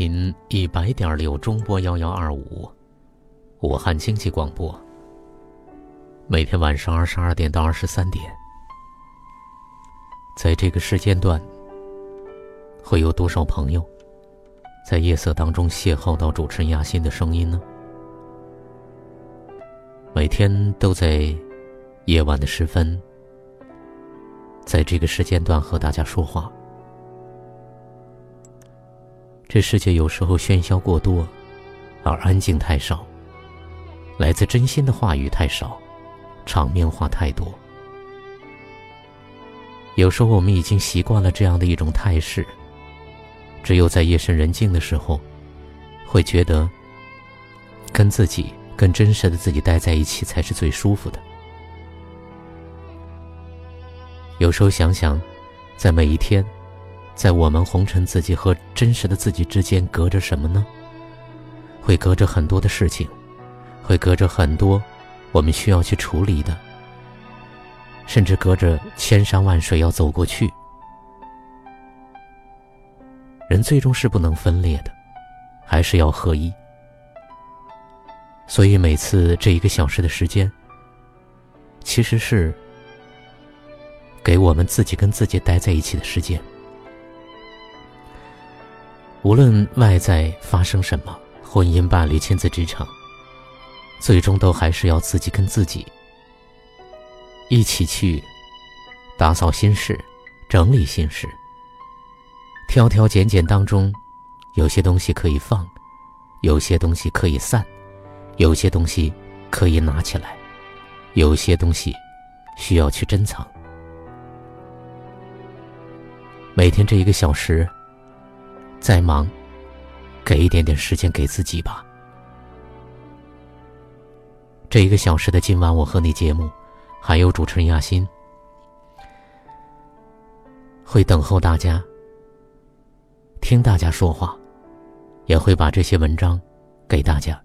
频一百点六中波幺幺二五，武汉经济广播。每天晚上二十二点到二十三点，在这个时间段，会有多少朋友在夜色当中邂逅到主持人亚欣的声音呢？每天都在夜晚的时分，在这个时间段和大家说话。这世界有时候喧嚣过多，而安静太少；来自真心的话语太少，场面话太多。有时候我们已经习惯了这样的一种态势，只有在夜深人静的时候，会觉得跟自己、跟真实的自己待在一起才是最舒服的。有时候想想，在每一天。在我们红尘自己和真实的自己之间，隔着什么呢？会隔着很多的事情，会隔着很多我们需要去处理的，甚至隔着千山万水要走过去。人最终是不能分裂的，还是要合一。所以每次这一个小时的时间，其实是给我们自己跟自己待在一起的时间。无论外在发生什么，婚姻、伴侣、亲子、职场，最终都还是要自己跟自己一起去打扫心事、整理心事。挑挑拣拣当中，有些东西可以放，有些东西可以散，有些东西可以拿起来，有些东西需要去珍藏。每天这一个小时。再忙，给一点点时间给自己吧。这一个小时的今晚，我和你节目，还有主持人亚欣，会等候大家，听大家说话，也会把这些文章给大家。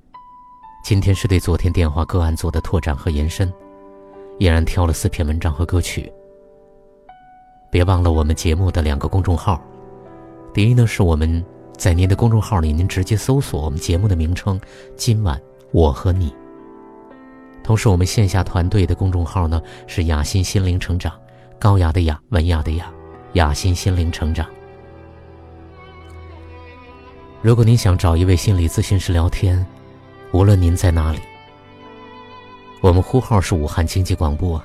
今天是对昨天电话个案做的拓展和延伸，依然挑了四篇文章和歌曲。别忘了我们节目的两个公众号。第一呢，是我们在您的公众号里，您直接搜索我们节目的名称“今晚我和你”。同时，我们线下团队的公众号呢是“雅欣心灵成长”，高雅的雅，文雅的雅，雅欣心灵成长。如果您想找一位心理咨询师聊天，无论您在哪里，我们呼号是武汉经济广播，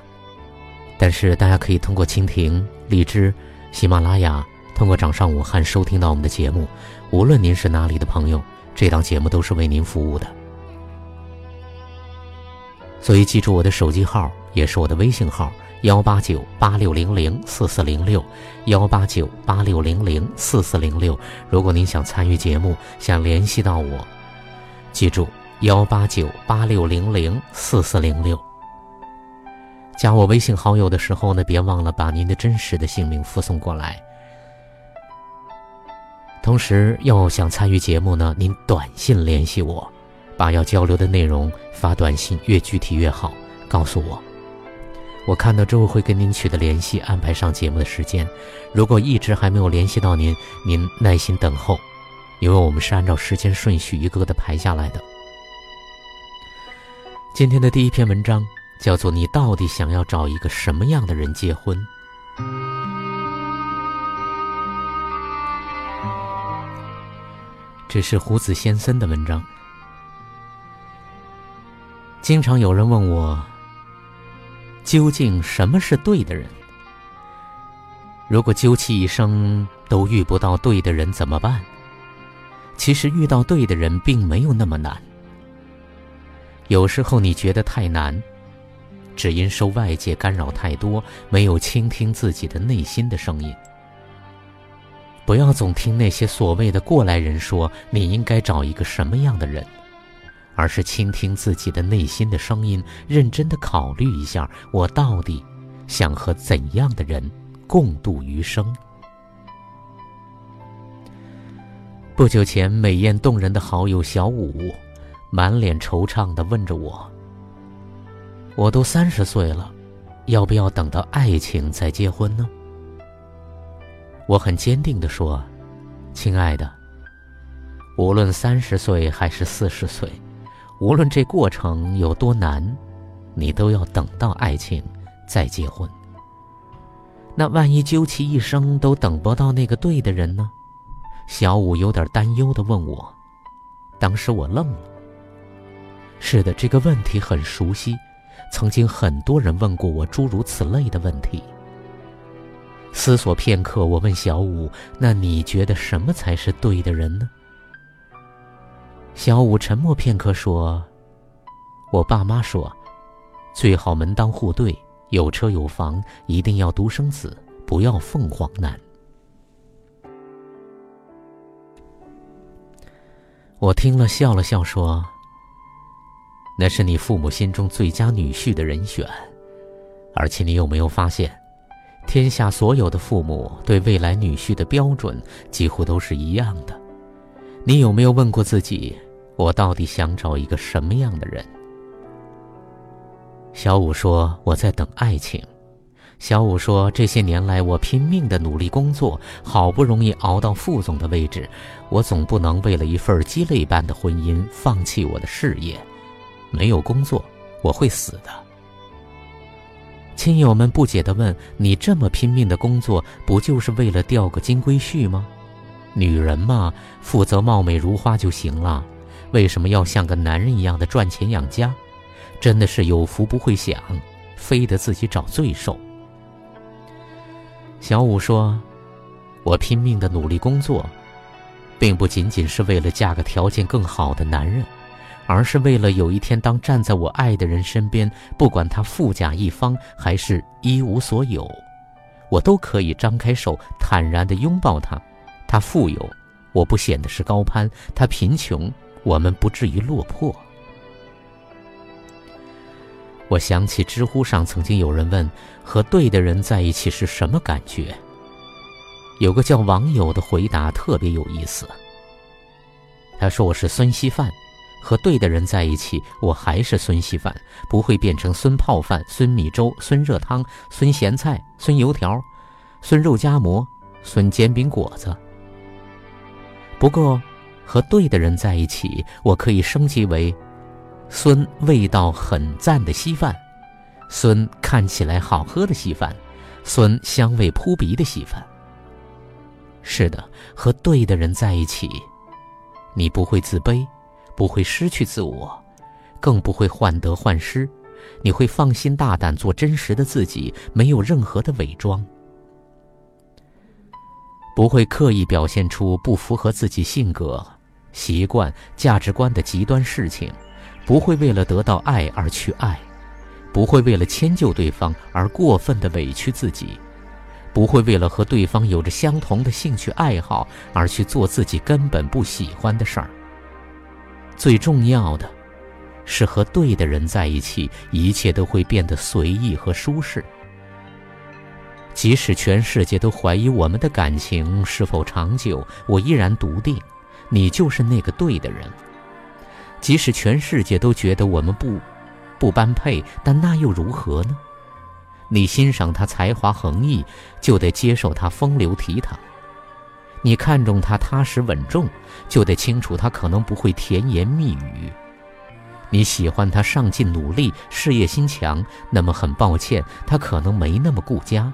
但是大家可以通过蜻蜓、荔枝、喜马拉雅。通过掌上武汉收听到我们的节目，无论您是哪里的朋友，这档节目都是为您服务的。所以记住我的手机号，也是我的微信号：幺八九八六零零四四零六，幺八九八六零零四四零六。如果您想参与节目，想联系到我，记住幺八九八六零零四四零六。加我微信好友的时候呢，别忘了把您的真实的姓名附送过来。同时，要想参与节目呢，您短信联系我，把要交流的内容发短信，越具体越好，告诉我。我看到之后会跟您取得联系，安排上节目的时间。如果一直还没有联系到您，您耐心等候，因为我们是按照时间顺序一个个的排下来的。今天的第一篇文章叫做《你到底想要找一个什么样的人结婚》。这是胡子先生的文章。经常有人问我，究竟什么是对的人？如果究其一生都遇不到对的人怎么办？其实遇到对的人并没有那么难。有时候你觉得太难，只因受外界干扰太多，没有倾听自己的内心的声音。不要总听那些所谓的过来人说你应该找一个什么样的人，而是倾听自己的内心的声音，认真的考虑一下，我到底想和怎样的人。共度余生。不久前，美艳动人的好友小五，满脸惆怅的问着我：“我都三十岁了，要不要等到爱情再结婚呢？”我很坚定的说：“亲爱的，无论三十岁还是四十岁，无论这过程有多难，你都要等到爱情再结婚。”那万一究其一生都等不到那个对的人呢？小五有点担忧地问我。当时我愣了。是的，这个问题很熟悉，曾经很多人问过我诸如此类的问题。思索片刻，我问小五：“那你觉得什么才是对的人呢？”小五沉默片刻说：“我爸妈说，最好门当户对。”有车有房，一定要独生子，不要凤凰男。我听了笑了笑，说：“那是你父母心中最佳女婿的人选，而且你有没有发现，天下所有的父母对未来女婿的标准几乎都是一样的？你有没有问过自己，我到底想找一个什么样的人？”小五说：“我在等爱情。”小五说：“这些年来，我拼命的努力工作，好不容易熬到副总的位置，我总不能为了一份鸡肋般的婚姻放弃我的事业。没有工作，我会死的。”亲友们不解地问：“你这么拼命的工作，不就是为了钓个金龟婿吗？女人嘛，负责貌美如花就行了，为什么要像个男人一样的赚钱养家？”真的是有福不会享，非得自己找罪受。小五说：“我拼命的努力工作，并不仅仅是为了嫁个条件更好的男人，而是为了有一天，当站在我爱的人身边，不管他富甲一方还是一无所有，我都可以张开手，坦然的拥抱他。他富有，我不显得是高攀；他贫穷，我们不至于落魄。”我想起知乎上曾经有人问：“和对的人在一起是什么感觉？”有个叫网友的回答特别有意思。他说：“我是孙稀饭，和对的人在一起，我还是孙稀饭，不会变成孙泡饭、孙米粥、孙热汤、孙咸菜、孙油条、孙肉夹馍、孙煎饼果子。不过，和对的人在一起，我可以升级为……”孙味道很赞的稀饭，孙看起来好喝的稀饭，孙香味扑鼻的稀饭。是的，和对的人在一起，你不会自卑，不会失去自我，更不会患得患失，你会放心大胆做真实的自己，没有任何的伪装，不会刻意表现出不符合自己性格、习惯、价值观的极端事情。不会为了得到爱而去爱，不会为了迁就对方而过分的委屈自己，不会为了和对方有着相同的兴趣爱好而去做自己根本不喜欢的事儿。最重要的，是和对的人在一起，一切都会变得随意和舒适。即使全世界都怀疑我们的感情是否长久，我依然笃定，你就是那个对的人。即使全世界都觉得我们不不般配，但那又如何呢？你欣赏他才华横溢，就得接受他风流倜傥；你看中他踏实稳重，就得清楚他可能不会甜言蜜语；你喜欢他上进努力、事业心强，那么很抱歉，他可能没那么顾家。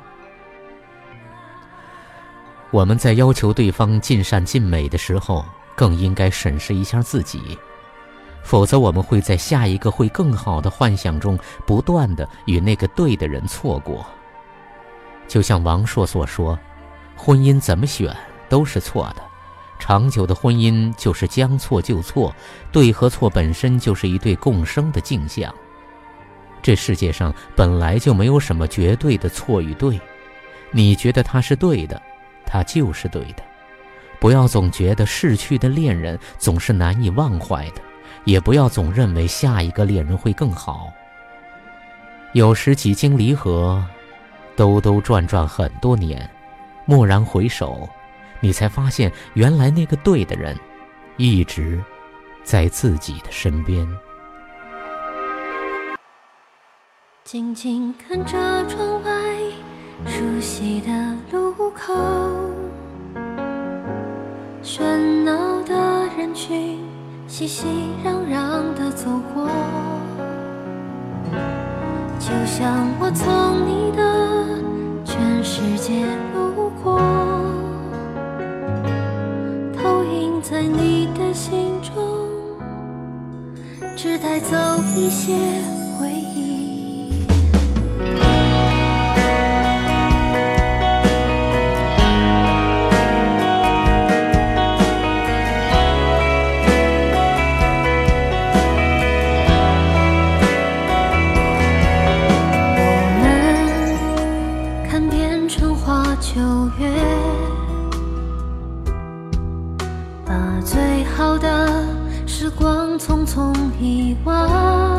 我们在要求对方尽善尽美的时候，更应该审视一下自己。否则，我们会在下一个会更好的幻想中，不断的与那个对的人错过。就像王朔所说：“婚姻怎么选都是错的，长久的婚姻就是将错就错，对和错本身就是一对共生的镜像。这世界上本来就没有什么绝对的错与对，你觉得他是对的，他就是对的。不要总觉得逝去的恋人总是难以忘怀的，也不要总认为下一个恋人会更好。有时几经离合。”兜兜转转很多年，蓦然回首，你才发现，原来那个对的人，一直在自己的身边。静静看着窗外熟悉的路口，喧闹的人群熙熙攘攘的走过，就像我从你的。全世界路过，投影在你的心中，只带走一些匆匆遗忘。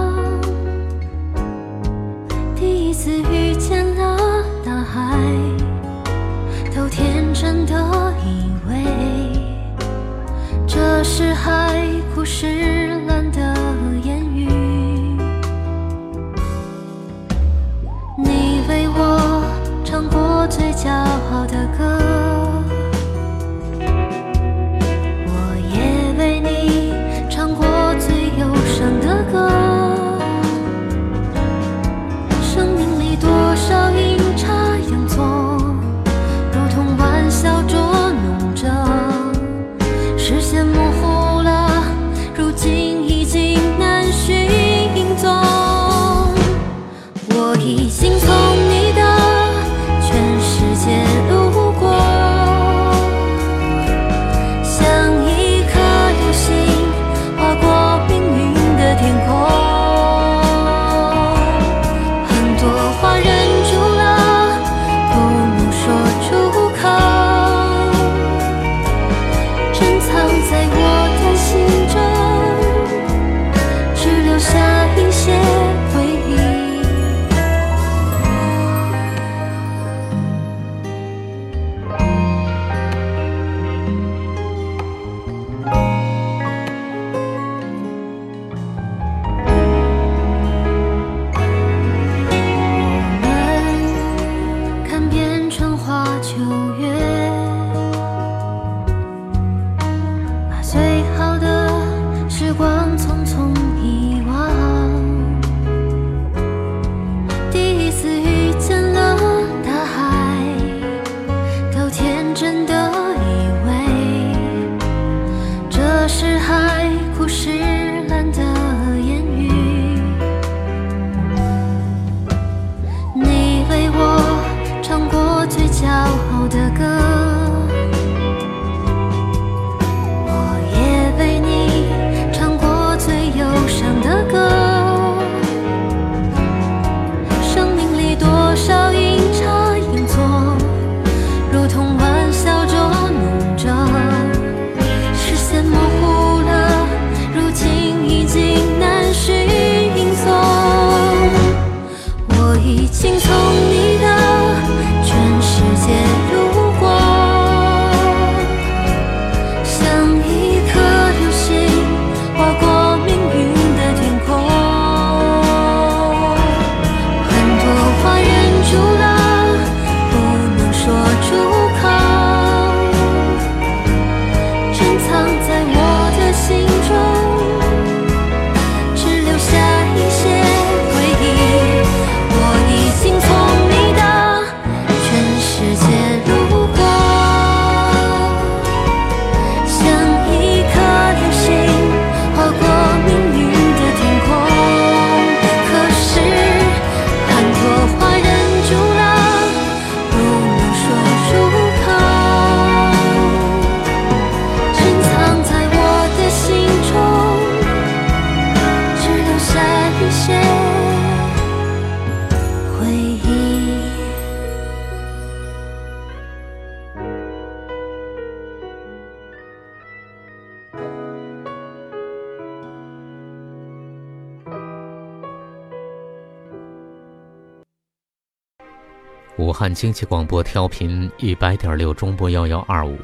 经济广播调频一百点六中波幺幺二五，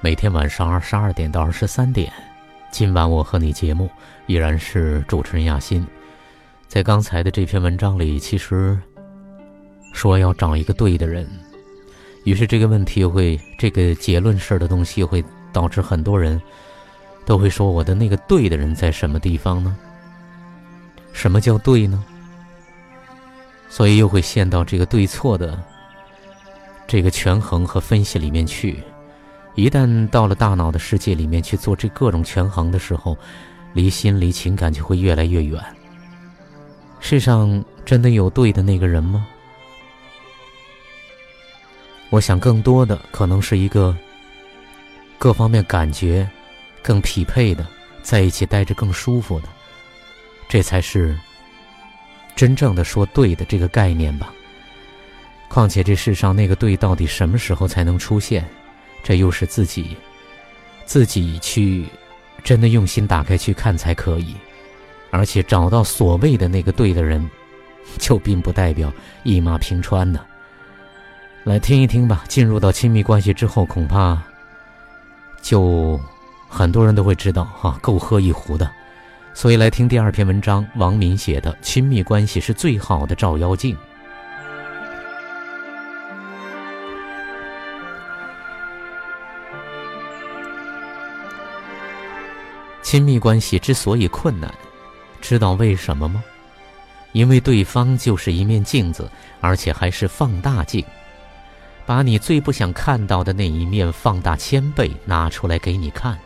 每天晚上二十二点到二十三点，今晚我和你节目依然是主持人亚欣。在刚才的这篇文章里，其实说要找一个对的人，于是这个问题会，这个结论式的东西会导致很多人都会说：“我的那个对的人在什么地方呢？什么叫对呢？”所以又会陷到这个对错的这个权衡和分析里面去。一旦到了大脑的世界里面去做这各种权衡的时候，离心离情感就会越来越远。世上真的有对的那个人吗？我想更多的可能是一个各方面感觉更匹配的，在一起待着更舒服的，这才是真正的说对的这个概念吧。况且这世上那个对到底什么时候才能出现？这又是自己自己去真的用心打开去看才可以。而且找到所谓的那个对的人，就并不代表一马平川呢。来听一听吧。进入到亲密关系之后，恐怕就很多人都会知道哈，够喝一壶的。所以来听第二篇文章，王敏写的《亲密关系是最好的照妖镜》。亲密关系之所以困难。知道为什么吗？因为对方就是一面镜子，而且还是放大镜，把你最不想看到的那一面放大千倍拿出来给你看。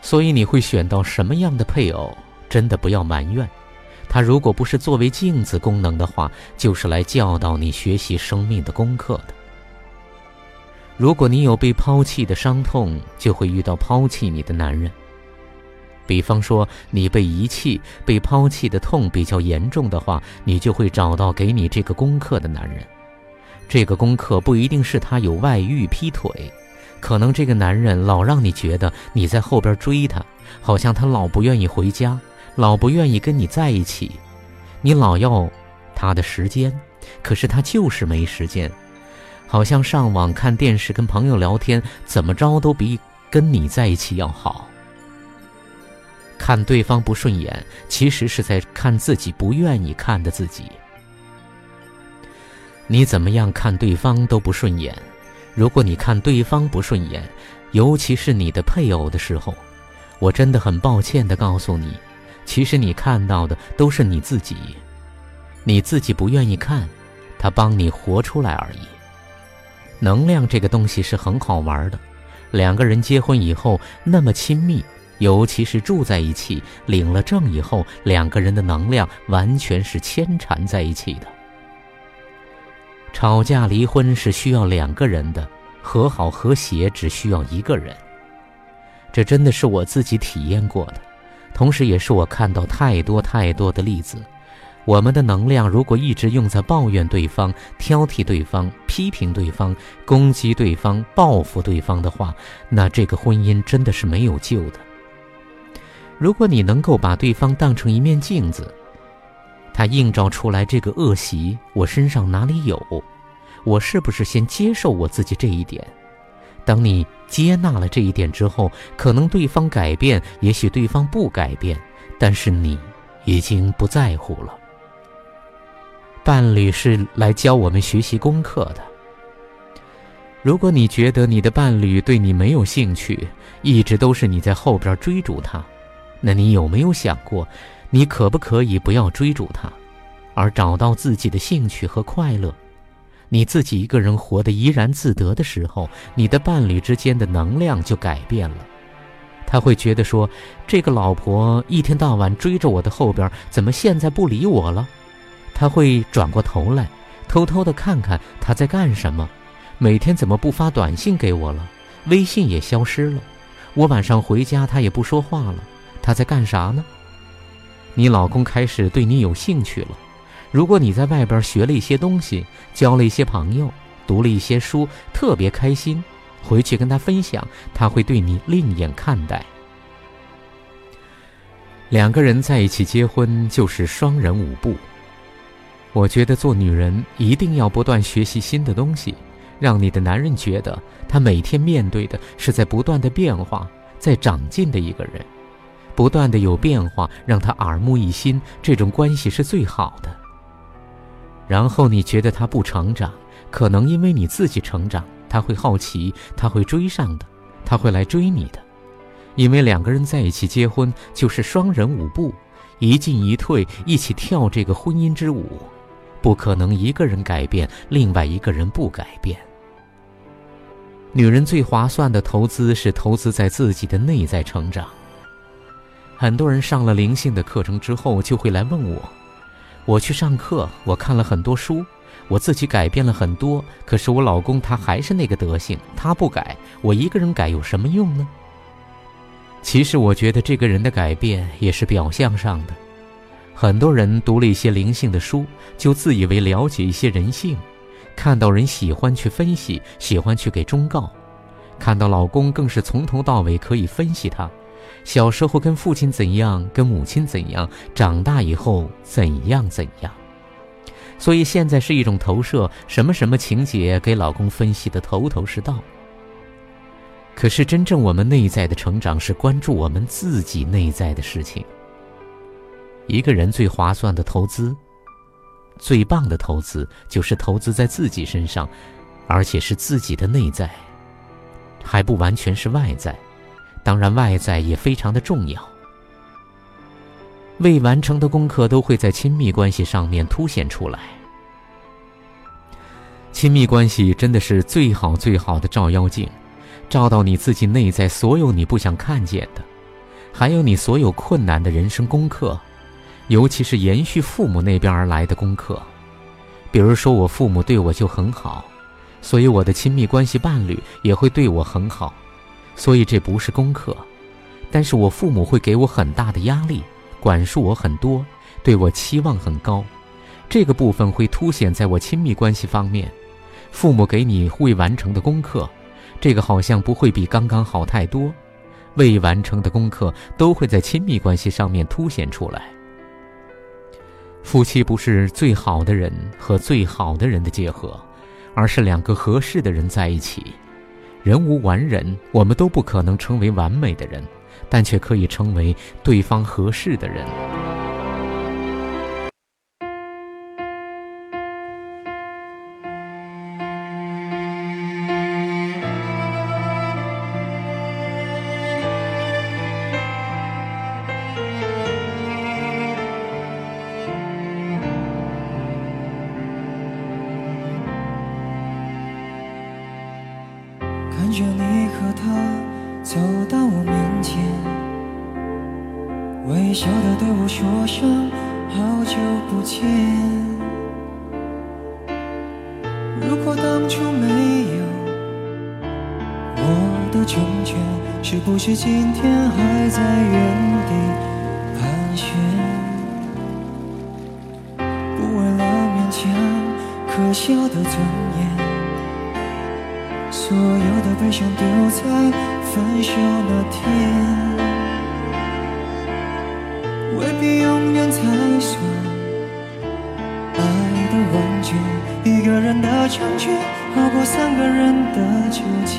所以你会选到什么样的配偶？真的不要埋怨，他如果不是作为镜子功能的话，就是来教导你学习生命的功课的。如果你有被抛弃的伤痛，就会遇到抛弃你的男人。比方说，你被遗弃、被抛弃的痛比较严重的话，你就会找到给你这个功课的男人。这个功课不一定是他有外遇、劈腿，可能这个男人老让你觉得你在后边追他，好像他老不愿意回家，老不愿意跟你在一起，你老要他的时间，可是他就是没时间，好像上网看电视、跟朋友聊天，怎么着都比跟你在一起要好。看对方不顺眼，其实是在看自己不愿意看的自己。你怎么样看对方都不顺眼。如果你看对方不顺眼，尤其是你的配偶的时候，我真的很抱歉地告诉你，其实你看到的都是你自己，你自己不愿意看，他帮你活出来而已。能量这个东西是很好玩的，两个人结婚以后那么亲密。尤其是住在一起，领了证以后，两个人的能量完全是牵缠在一起的。吵架离婚是需要两个人的，和好和谐只需要一个人。这真的是我自己体验过的，同时也是我看到太多太多的例子。我们的能量如果一直用在抱怨对方、挑剔对方、批评对方、攻击对方、报复对方的话，那这个婚姻真的是没有救的。如果你能够把对方当成一面镜子，他映照出来这个恶习，我身上哪里有？我是不是先接受我自己这一点？当你接纳了这一点之后，可能对方改变，也许对方不改变，但是你已经不在乎了。伴侣是来教我们学习功课的。如果你觉得你的伴侣对你没有兴趣，一直都是你在后边追逐他。那你有没有想过，你可不可以不要追逐他，而找到自己的兴趣和快乐？你自己一个人活得怡然自得的时候，你的伴侣之间的能量就改变了。他会觉得说，这个老婆一天到晚追着我的后边，怎么现在不理我了？他会转过头来，偷偷的看看他在干什么，每天怎么不发短信给我了？微信也消失了。我晚上回家，他也不说话了。他在干啥呢？你老公开始对你有兴趣了。如果你在外边学了一些东西，交了一些朋友，读了一些书，特别开心，回去跟他分享，他会对你另眼看待。两个人在一起结婚就是双人舞步。我觉得做女人一定要不断学习新的东西，让你的男人觉得他每天面对的是在不断的变化、在长进的一个人，不断的有变化，让他耳目一新，这种关系是最好的。然后你觉得他不成长，可能因为你自己成长，他会好奇，他会追上的，他会来追你的，因为两个人在一起结婚就是双人舞步。一进一退，一起跳这个婚姻之舞，不可能一个人改变，另外一个人不改变。女人最划算的投资是投资在自己的内在成长。很多人上了灵性的课程之后，就会来问我：我去上课，我看了很多书，我自己改变了很多，可是我老公他还是那个德行，他不改，我一个人改有什么用呢？其实我觉得这个人的改变也是表象上的。很多人读了一些灵性的书，就自以为了解一些人性，看到人喜欢去分析，喜欢去给忠告，看到老公更是从头到尾可以分析他，小时候跟父亲怎样，跟母亲怎样，长大以后怎样怎样。所以现在是一种投射，什么什么情节给老公分析的头头是道。可是，真正我们内在的成长是关注我们自己内在的事情。一个人最划算的投资、最棒的投资，就是投资在自己身上，而且是自己的内在，还不完全是外在。当然，外在也非常的重要。未完成的功课都会在亲密关系上面凸显出来。亲密关系真的是最好最好的照妖镜。照到你自己内在所有你不想看见的，还有你所有困难的人生功课，尤其是延续父母那边而来的功课。比如说，我父母对我就很好，所以我的亲密关系伴侣也会对我很好，所以这不是功课。但是我父母会给我很大的压力，管束我很多，对我期望很高，这个部分会凸显在我亲密关系方面。父母给你未完成的功课。这个好像不会比刚刚好太多，未完成的功课都会在亲密关系上面凸显出来。夫妻不是最好的人和最好的人的结合，而是两个合适的人在一起。人无完人，我们都不可能成为完美的人，但却可以成为对方合适的人。成全，是不是今天还在原地盘旋？不为了勉强可笑的尊严。所有的悲伤丢在分手那天，未必永远才算爱的完全。一个人的成全，好过三个人的纠结。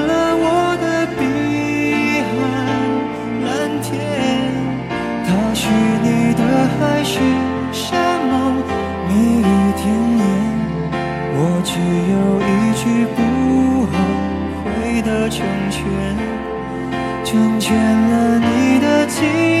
只有一句不后悔的成全，成全了你的今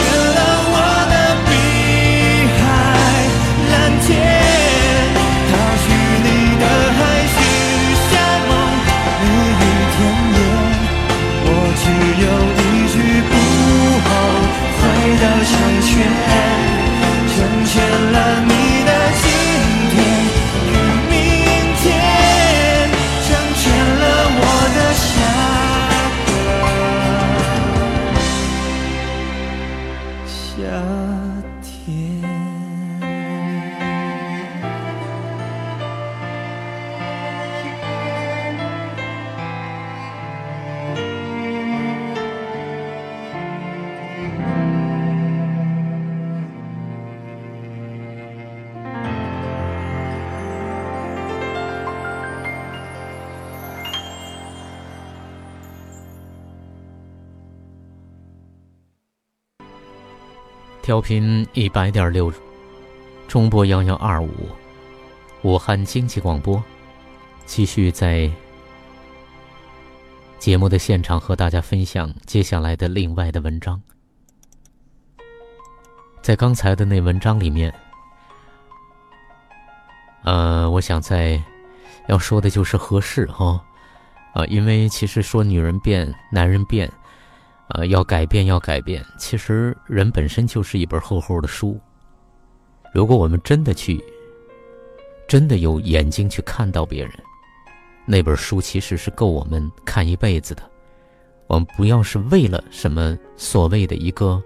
调频一百点六，中波幺幺二五，武汉经济广播，继续在节目的现场和大家分享接下来的另外的文章。在刚才的那文章里面，呃，我想在要说的就是合适哈，啊，因为其实说女人变，男人变。呃，要改变，要改变。其实人本身就是一本厚厚的书。如果我们真的去，真的有眼睛去看到别人，那本书其实是够我们看一辈子的。我们不要是为了什么所谓的一个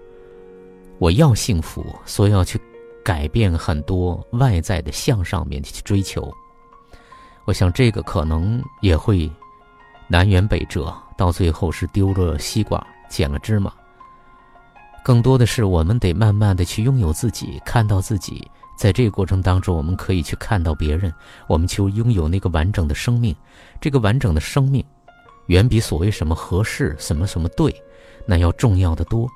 我要幸福，所以要去改变很多外在的向上面去追求。我想这个可能也会南辕北辙，到最后是丢了西瓜。捡了芝麻。更多的是，我们得慢慢的去拥有自己，看到自己。在这个过程当中，我们可以去看到别人，我们就拥有那个完整的生命。这个完整的生命，远比所谓什么合适、什么什么对，那要重要的多。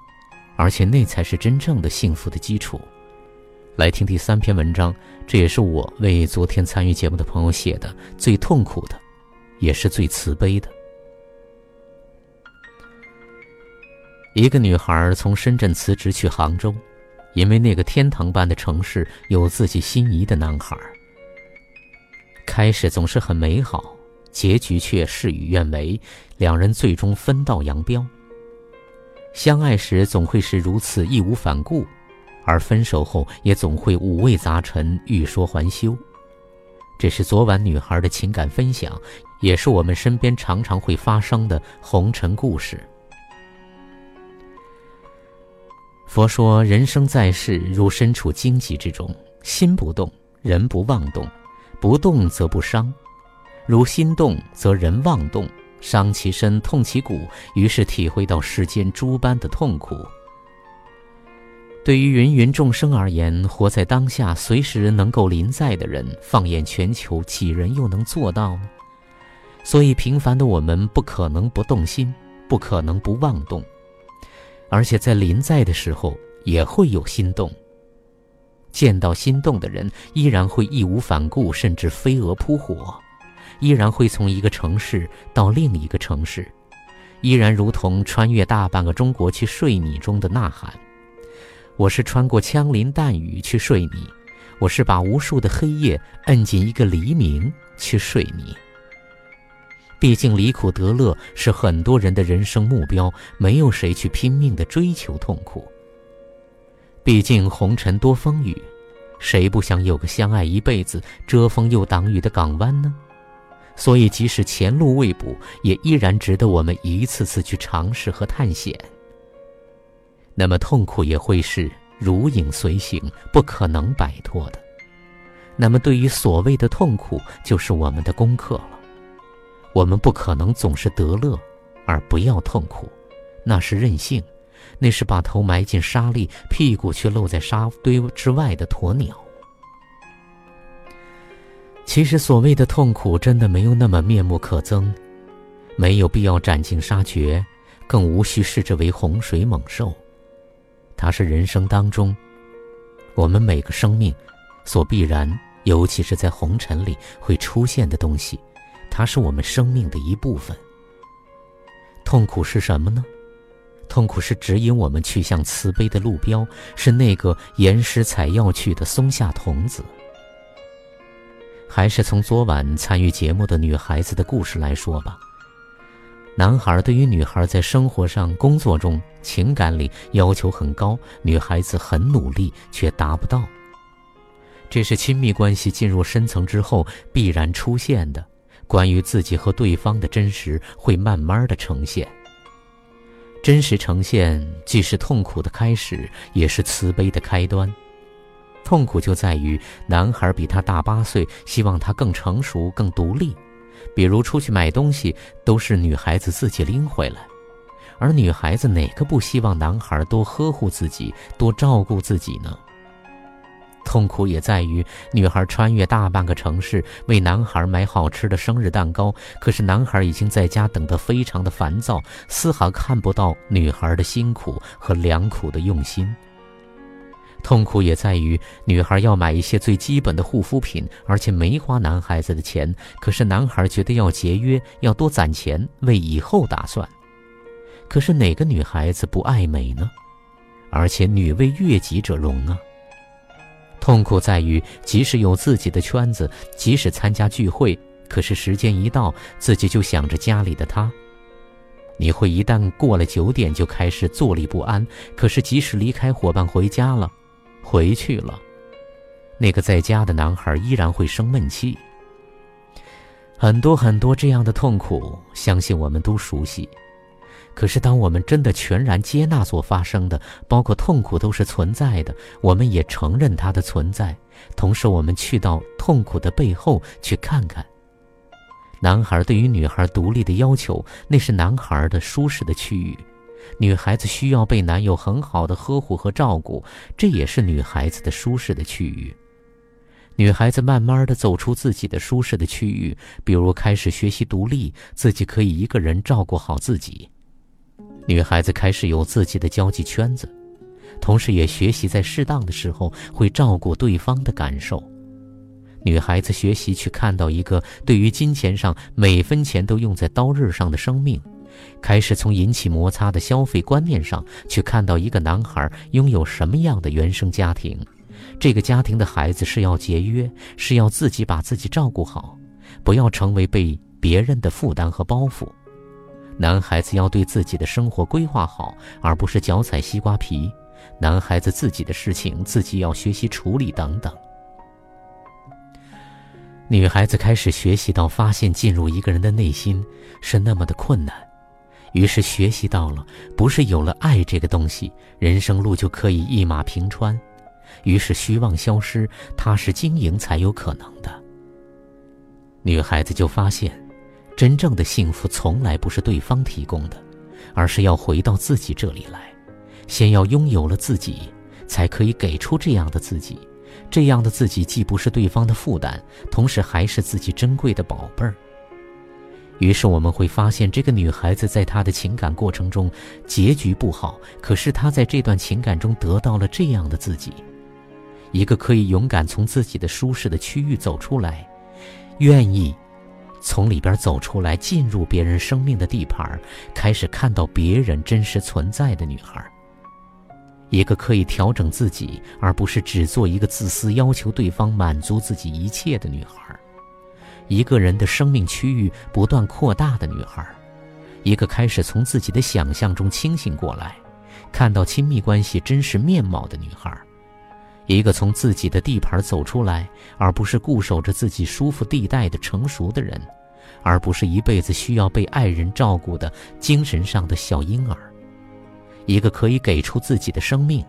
而且那才是真正的幸福的基础。来听第三篇文章，这也是我为昨天参与节目的朋友写的，最痛苦的，也是最慈悲的。一个女孩从深圳辞职去杭州，因为那个天堂般的城市有自己心仪的男孩。开始总是很美好，结局却事与愿违，两人最终分道扬镳。相爱时总会是如此义无反顾，而分手后也总会五味杂陈，欲说还休。这是昨晚女孩的情感分享，也是我们身边常常会发生的红尘故事。佛说：“人生在世，如身处荆棘之中，心不动，人不妄动；不动则不伤。如心动，则人妄动；伤其身，痛其骨，于是体会到世间诸般的痛苦。对于芸芸众生而言，活在当下，随时能够临在的人，放眼全球，几人又能做到呢？所以，平凡的我们不可能不动心，不可能不妄动，而且在临在的时候也会有心动。见到心动的人，依然会义无反顾，甚至飞蛾扑火，依然会从一个城市到另一个城市，依然如同穿越大半个中国去睡你中的呐喊。我是穿过枪林弹雨去睡你，我是把无数的黑夜摁进一个黎明去睡你。毕竟离苦得乐是很多人的人生目标，没有谁去拼命的追求痛苦。毕竟红尘多风雨，谁不想有个相爱一辈子、遮风又挡雨的港湾呢？所以，即使前路未卜，也依然值得我们一次次去尝试和探险。那么，痛苦也会是如影随形，不可能摆脱的。那么，对于所谓的痛苦，就是我们的功课了。我们不可能总是得乐，而不要痛苦，那是任性。那是把头埋进沙砾，屁股却露在沙堆之外的鸵鸟。其实，所谓的痛苦，真的没有那么面目可憎，没有必要斩尽杀绝，更无需视之为洪水猛兽。它是人生当中，我们每个生命所必然，尤其是在红尘里会出现的东西。它是我们生命的一部分。痛苦是什么呢？痛苦是指引我们去向慈悲的路标，是那个岩石采药去的松下童子。还是从昨晚参与节目的女孩子的故事来说吧。男孩对于女孩在生活上、工作中、情感里要求很高，女孩子很努力却达不到。这是亲密关系进入深层之后必然出现的，关于自己和对方的真实会慢慢的呈现。真实呈现既是痛苦的开始，也是慈悲的开端。痛苦就在于男孩比他大八岁，希望他更成熟、更独立。比如出去买东西，都是女孩子自己拎回来，而女孩子哪个不希望男孩多呵护自己、多照顾自己呢？痛苦也在于女孩穿越大半个城市为男孩买好吃的生日蛋糕，可是男孩已经在家等得非常的烦躁，丝毫看不到女孩的辛苦和良苦的用心。痛苦也在于女孩要买一些最基本的护肤品，而且没花男孩子的钱，可是男孩觉得要节约，要多攒钱，为以后打算。可是哪个女孩子不爱美呢？而且女为悦己者容啊。痛苦在于，即使有自己的圈子，即使参加聚会，可是时间一到，自己就想着家里的他。你会一旦过了九点就开始坐立不安，可是即使离开伙伴回家了，回去了，那个在家的男孩依然会生闷气。很多很多这样的痛苦，相信我们都熟悉。可是，当我们真的全然接纳所发生的，包括痛苦都是存在的，我们也承认它的存在。同时，我们去到痛苦的背后去看看。男孩对于女孩独立的要求，那是男孩的舒适的区域；女孩子需要被男友很好的呵护和照顾，这也是女孩子的舒适的区域。女孩子慢慢的走出自己的舒适的区域，比如开始学习独立，自己可以一个人照顾好自己。女孩子开始有自己的交际圈子，同时也学习在适当的时候会照顾对方的感受。女孩子学习去看到一个对于金钱上每分钱都用在刀刃上的生命，开始从引起摩擦的消费观念上去看到一个男孩拥有什么样的原生家庭，这个家庭的孩子是要节约，是要自己把自己照顾好，不要成为被别人的负担和包袱。男孩子要对自己的生活规划好，而不是脚踩西瓜皮。男孩子自己的事情自己要学习处理等等。女孩子开始学习到发现进入一个人的内心是那么的困难，于是学习到了不是有了爱这个东西，人生路就可以一马平川。于是虚妄消失，踏实经营才有可能的。女孩子就发现。真正的幸福从来不是对方提供的，而是要回到自己这里来，先要拥有了自己，才可以给出这样的自己。这样的自己既不是对方的负担，同时还是自己珍贵的宝贝儿。于是我们会发现，这个女孩子在她的情感过程中结局不好，可是她在这段情感中得到了这样的自己，一个可以勇敢从自己的舒适的区域走出来，愿意从里边走出来，进入别人生命的地盘，开始看到别人真实存在的女孩。一个可以调整自己，而不是只做一个自私、要求对方满足自己一切的女孩；一个人的生命区域不断扩大的女孩；一个开始从自己的想象中清醒过来，看到亲密关系真实面貌的女孩；一个从自己的地盘走出来，而不是固守着自己舒服地带的成熟的人，而不是一辈子需要被爱人照顾的精神上的小婴儿。一个可以给出自己的生命，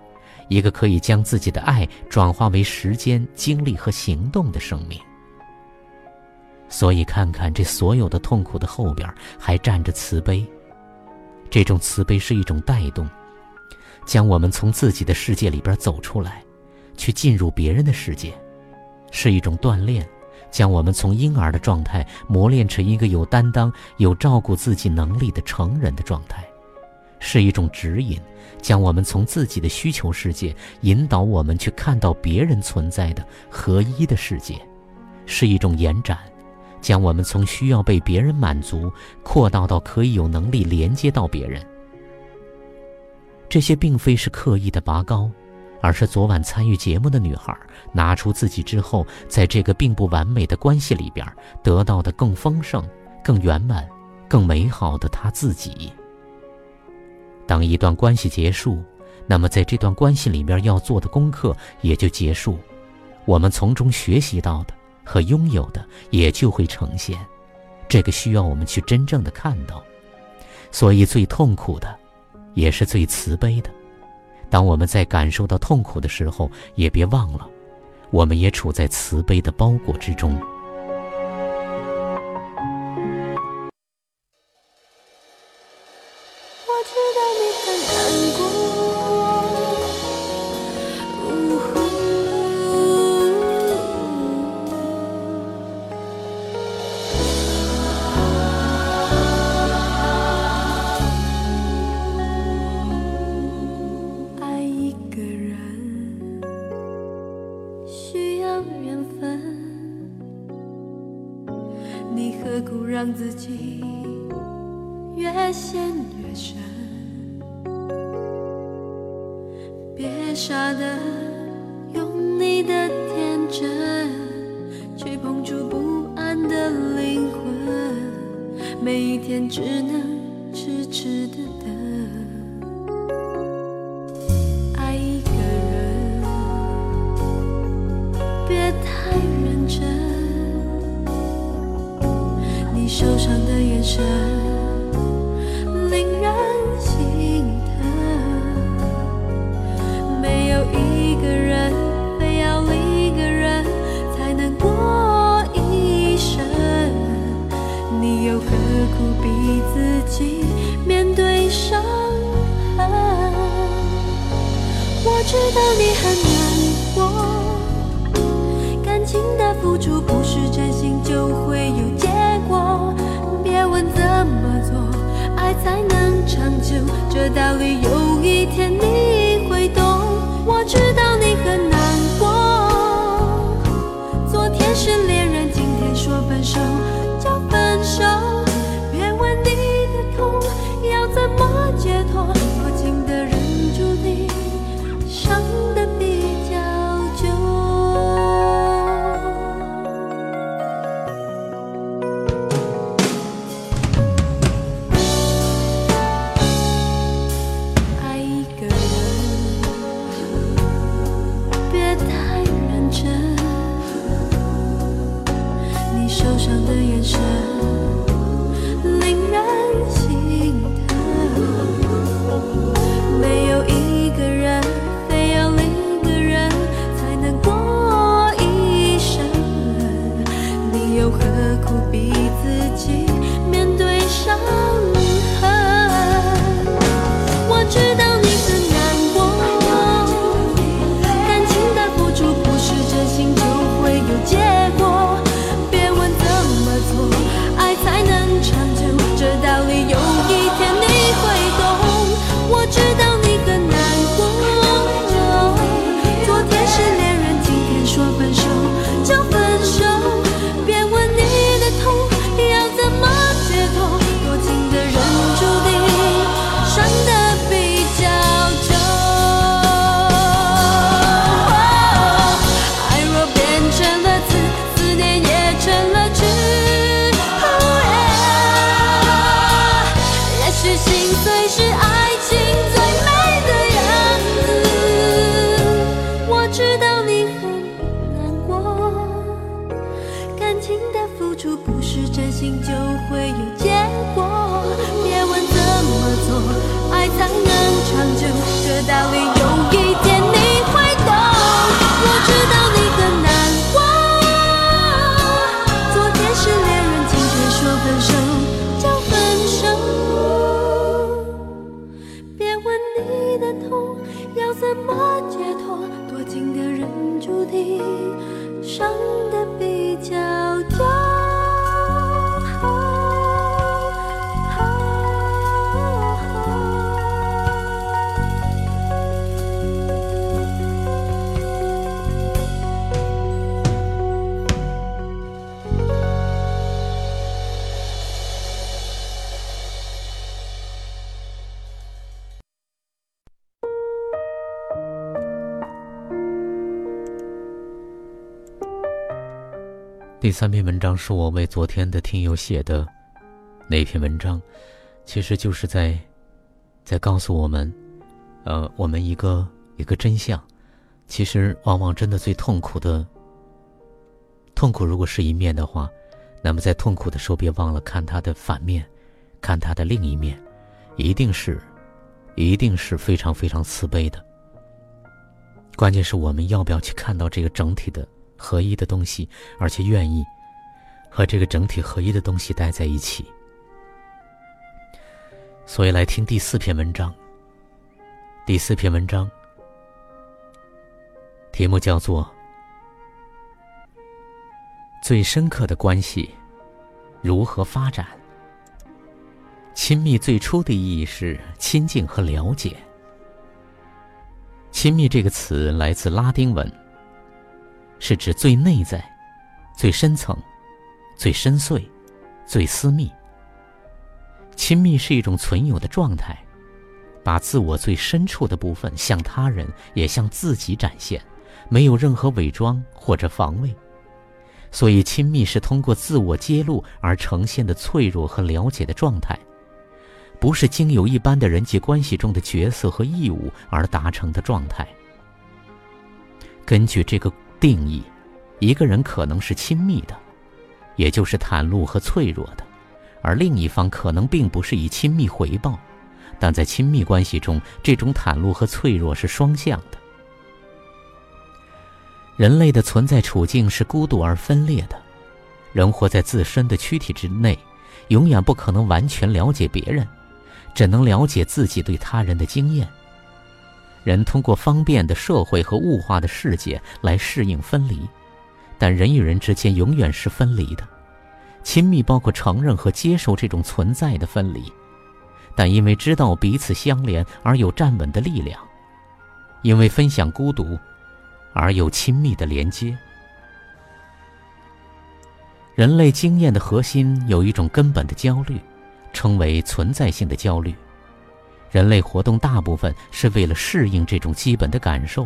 一个可以将自己的爱转化为时间、精力和行动的生命。所以，看看这所有的痛苦的后边，还站着慈悲。这种慈悲是一种带动，将我们从自己的世界里边走出来，去进入别人的世界；是一种锻炼，将我们从婴儿的状态磨练成一个有担当、有照顾自己能力的成人的状态。是一种指引，将我们从自己的需求世界引导我们去看到别人存在的合一的世界；是一种延展，将我们从需要被别人满足扩大到可以有能力连接到别人。这些并非是刻意的拔高，而是昨晚参与节目的女孩拿出自己之后，在这个并不完美的关系里边得到的更丰盛、更圆满、更美好的她自己。当一段关系结束，那么在这段关系里面要做的功课也就结束，我们从中学习到的和拥有的也就会呈现，这个需要我们去真正的看到。所以最痛苦的，也是最慈悲的。当我们在感受到痛苦的时候，也别忘了，我们也处在慈悲的包裹之中。三篇文章是我为昨天的听友写的，那篇文章，其实就是在，在告诉我们，呃，我们一个一个真相，其实往往真的最痛苦的，痛苦如果是一面的话，那么在痛苦的时候别忘了看它的反面，看它的另一面，一定是，一定是非常非常慈悲的。关键是我们要不要去看到这个整体的。合一的东西，而且愿意和这个整体合一的东西待在一起。所以来听第四篇文章。第四篇文章题目叫做《最深刻的关系如何发展》。亲密最初的意义是亲近和了解。亲密这个词来自拉丁文。是指最内在、最深层、最深邃、最私密。亲密是一种存有的状态，把自我最深处的部分向他人也向自己展现，没有任何伪装或者防卫。所以，亲密是通过自我揭露而呈现的脆弱和了解的状态，不是经由一般的人际关系中的角色和义务而达成的状态。根据这个。定义，一个人可能是亲密的，也就是袒露和脆弱的，而另一方可能并不是以亲密回报，但在亲密关系中，这种袒露和脆弱是双向的。人类的存在处境是孤独而分裂的，人活在自身的躯体之内，永远不可能完全了解别人，只能了解自己对他人的经验。人通过方便的社会和物化的世界来适应分离，但人与人之间永远是分离的。亲密包括承认和接受这种存在的分离，但因为知道彼此相连而有站稳的力量，因为分享孤独而有亲密的连接。人类经验的核心有一种根本的焦虑，称为存在性的焦虑。人类活动大部分是为了适应这种基本的感受。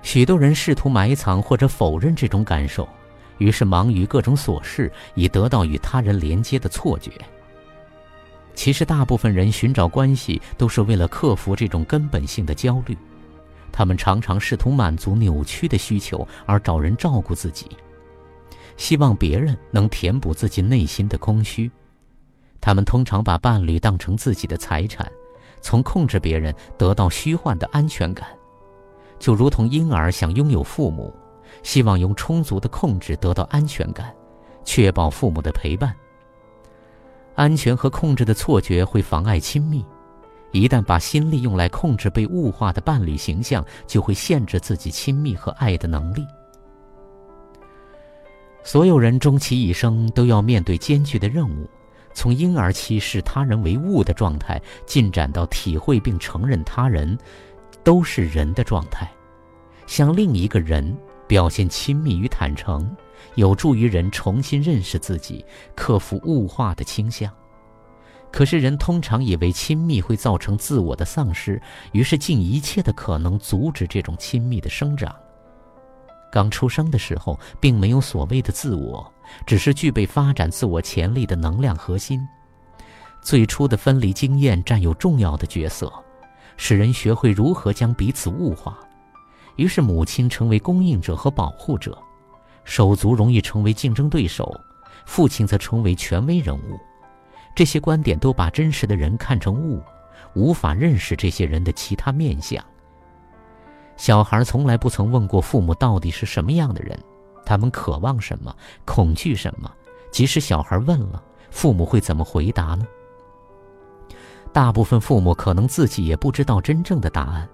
许多人试图埋藏或者否认这种感受，于是忙于各种琐事，以得到与他人连接的错觉。其实，大部分人寻找关系都是为了克服这种根本性的焦虑。他们常常试图满足扭曲的需求，而找人照顾自己，希望别人能填补自己内心的空虚。他们通常把伴侣当成自己的财产，从控制别人得到虚幻的安全感，就如同婴儿想拥有父母，希望用充足的控制得到安全感，确保父母的陪伴。安全和控制的错觉会妨碍亲密，一旦把心力用来控制被物化的伴侣形象，就会限制自己亲密和爱的能力。所有人终其一生都要面对艰巨的任务。从婴儿期视他人为物的状态，进展到体会并承认他人都是人的状态，向另一个人表现亲密与坦诚，有助于人重新认识自己，克服物化的倾向。可是人通常以为亲密会造成自我的丧失，于是尽一切的可能阻止这种亲密的生长。刚出生的时候，并没有所谓的自我。只是具备发展自我潜力的能量核心，最初的分离经验占有重要的角色，使人学会如何将彼此物化。于是，母亲成为供应者和保护者，手足容易成为竞争对手，父亲则成为权威人物。这些观点都把真实的人看成物，无法认识这些人的其他面相。小孩从来不曾问过父母到底是什么样的人，他们渴望什么，恐惧什么。即使小孩问了，父母会怎么回答呢？大部分父母可能自己也不知道真正的答案，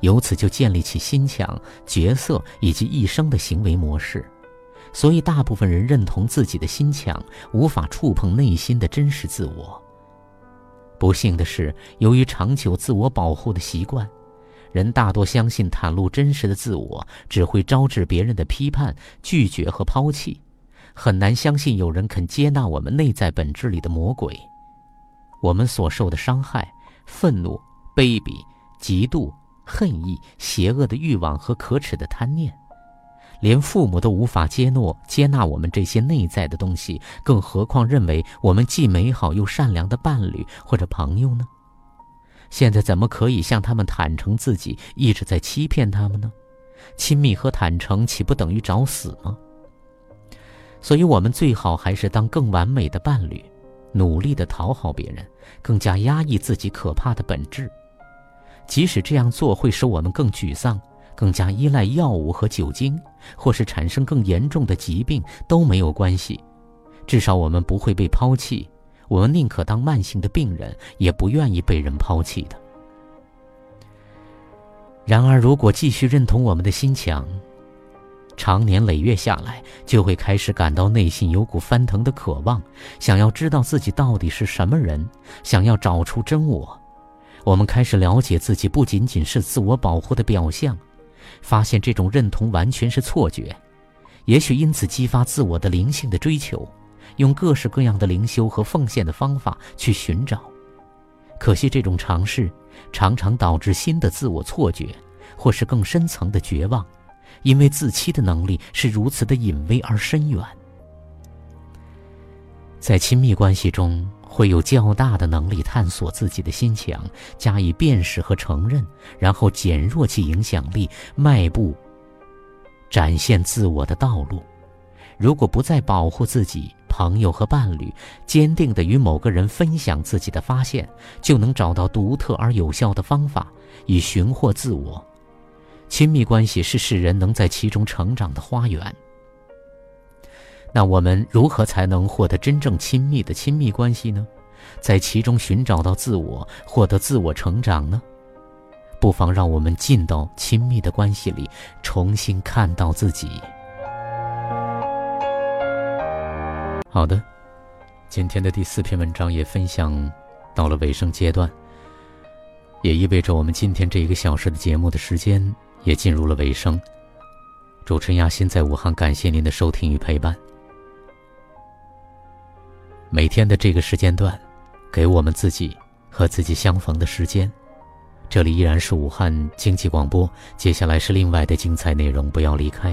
由此就建立起心墙、角色以及一生的行为模式。所以，大部分人认同自己的心墙，无法触碰内心的真实自我。不幸的是，由于长久自我保护的习惯。人大多相信袒露真实的自我只会招致别人的批判、拒绝和抛弃，很难相信有人肯接纳我们内在本质里的魔鬼。我们所受的伤害、愤怒、卑鄙、嫉妒、恨意、邪恶的欲望和可耻的贪念，连父母都无法接诺、接纳我们这些内在的东西，更何况认为我们既美好又善良的伴侣或者朋友呢？现在怎么可以向他们坦诚自己一直在欺骗他们呢？亲密和坦诚岂不等于找死吗？所以，我们最好还是当更完美的伴侣，努力的讨好别人，更加压抑自己可怕的本质。即使这样做会使我们更沮丧，更加依赖药物和酒精，或是产生更严重的疾病都没有关系，至少我们不会被抛弃。我们宁可当慢性的病人，也不愿意被人抛弃的。然而，如果继续认同我们的心墙，长年累月下来，就会开始感到内心有股翻腾的渴望，想要知道自己到底是什么人，想要找出真我。我们开始了解自己不仅仅是自我保护的表象，发现这种认同完全是错觉，也许因此激发自我的灵性的追求。用各式各样的灵修和奉献的方法去寻找，可惜这种尝试常常导致新的自我错觉，或是更深层的绝望，因为自欺的能力是如此的隐微而深远。在亲密关系中，会有较大的能力探索自己的心墙，加以辨识和承认，然后减弱其影响力，迈步展现自我的道路。如果不再保护自己，朋友和伴侣坚定地与某个人分享自己的发现，就能找到独特而有效的方法，以寻获自我。亲密关系是使人能在其中成长的花园。那我们如何才能获得真正亲密的亲密关系呢？在其中寻找到自我，获得自我成长呢？不妨让我们进到亲密的关系里，重新看到自己。好的，今天的第四篇文章也分享到了尾声阶段，也意味着我们今天这一个小时的节目的时间也进入了尾声。主持人亚欣在武汉，感谢您的收听与陪伴。每天的这个时间段，给我们自己和自己相逢的时间。这里依然是武汉经济广播，接下来是另外的精彩内容，不要离开。